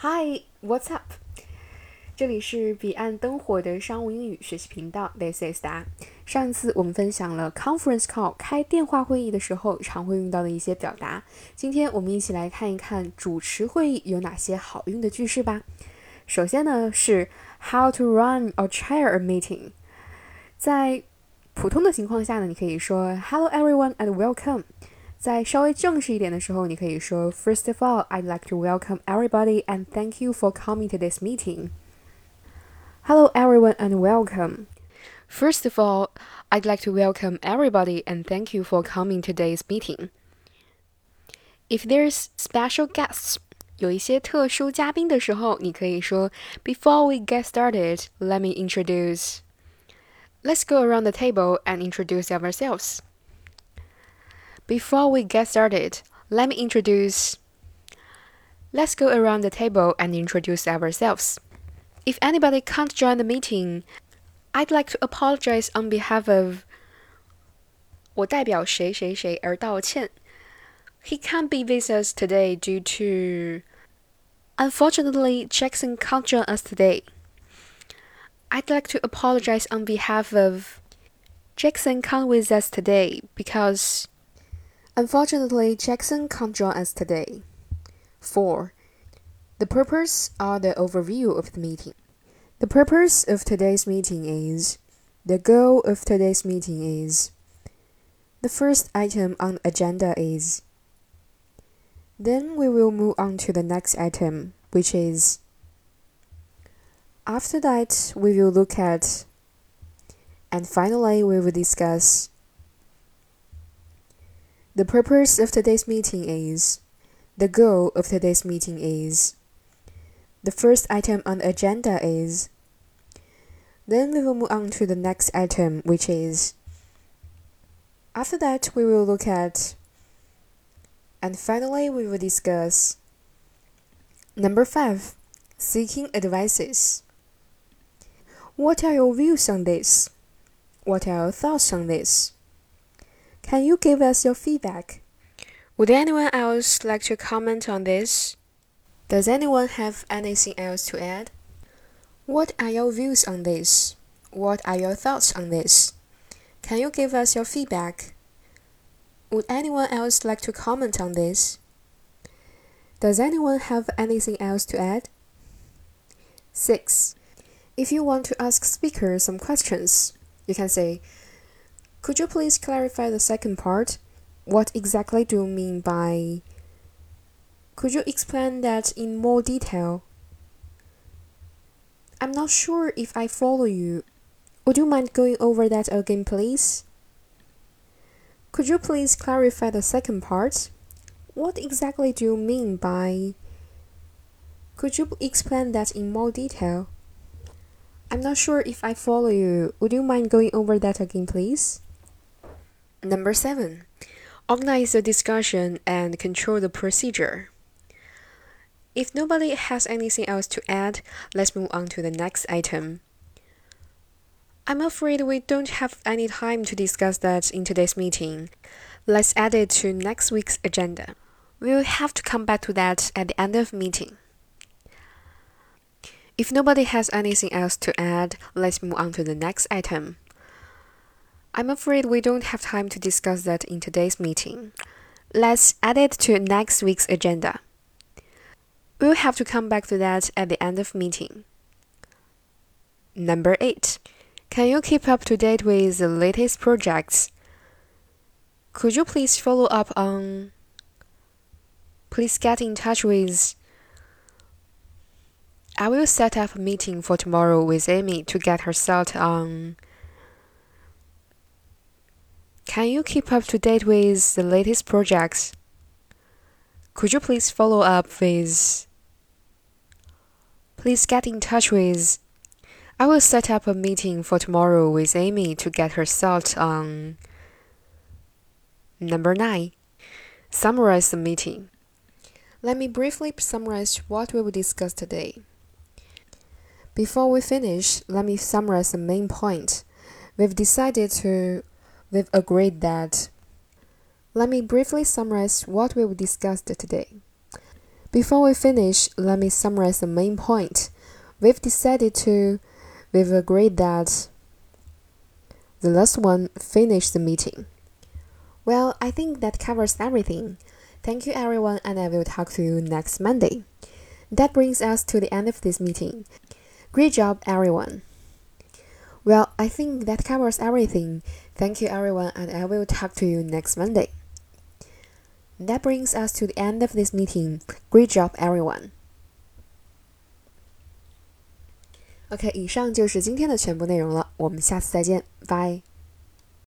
Hi, what's up？这里是彼岸灯火的商务英语学习频道，This is 达。上一次我们分享了 conference call 开电话会议的时候常会用到的一些表达，今天我们一起来看一看主持会议有哪些好用的句式吧。首先呢是 how to run or chair a meeting。在普通的情况下呢，你可以说 Hello everyone and welcome。在稍微正式一点的时候，你可以说 First of all, I'd like to welcome everybody and thank you for coming to this meeting. Hello everyone and welcome. First of all, I'd like to welcome everybody and thank you for coming to today's meeting. If there's special guests, 有一些特殊嘉宾的时候，你可以说 Before we get started, let me introduce. Let's go around the table and introduce ourselves. Before we get started, let me introduce. Let's go around the table and introduce ourselves. If anybody can't join the meeting, I'd like to apologize on behalf of. 我代表谁谁谁而道歉。He can't be with us today due to. Unfortunately, Jackson can't join us today. I'd like to apologize on behalf of. Jackson can't with us today because. Unfortunately, Jackson can't join us today. 4. The purpose or the overview of the meeting. The purpose of today's meeting is. The goal of today's meeting is. The first item on the agenda is. Then we will move on to the next item, which is. After that, we will look at. And finally, we will discuss. The purpose of today's meeting is. The goal of today's meeting is. The first item on the agenda is. Then we will move on to the next item, which is. After that, we will look at. And finally, we will discuss. Number 5. Seeking advices. What are your views on this? What are your thoughts on this? Can you give us your feedback? Would anyone else like to comment on this? Does anyone have anything else to add? What are your views on this? What are your thoughts on this? Can you give us your feedback? Would anyone else like to comment on this? Does anyone have anything else to add? 6. If you want to ask speakers some questions, you can say, could you please clarify the second part? What exactly do you mean by? Could you explain that in more detail? I'm not sure if I follow you. Would you mind going over that again, please? Could you please clarify the second part? What exactly do you mean by? Could you explain that in more detail? I'm not sure if I follow you. Would you mind going over that again, please? Number seven, organize the discussion and control the procedure. If nobody has anything else to add, let's move on to the next item. I'm afraid we don't have any time to discuss that in today's meeting. Let's add it to next week's agenda. We'll have to come back to that at the end of meeting. If nobody has anything else to add, let's move on to the next item. I'm afraid we don't have time to discuss that in today's meeting. Let's add it to next week's agenda. We'll have to come back to that at the end of meeting. Number 8. Can you keep up to date with the latest projects? Could you please follow up on Please get in touch with I will set up a meeting for tomorrow with Amy to get her thought on can you keep up to date with the latest projects? Could you please follow up with? Please get in touch with. I will set up a meeting for tomorrow with Amy to get her thoughts on. Number 9. Summarize the meeting. Let me briefly summarize what we will discuss today. Before we finish, let me summarize the main point. We've decided to we've agreed that. Let me briefly summarize what we've discussed today. Before we finish, let me summarize the main point. We've decided to, we've agreed that the last one finished the meeting. Well, I think that covers everything. Thank you, everyone, and I will talk to you next Monday. That brings us to the end of this meeting. Great job, everyone. Well, I think that covers everything. Thank you, everyone, and I will talk to you next Monday. That brings us to the end of this meeting. Great job, everyone. OK，以上就是今天的全部内容了，我们下次再见，拜。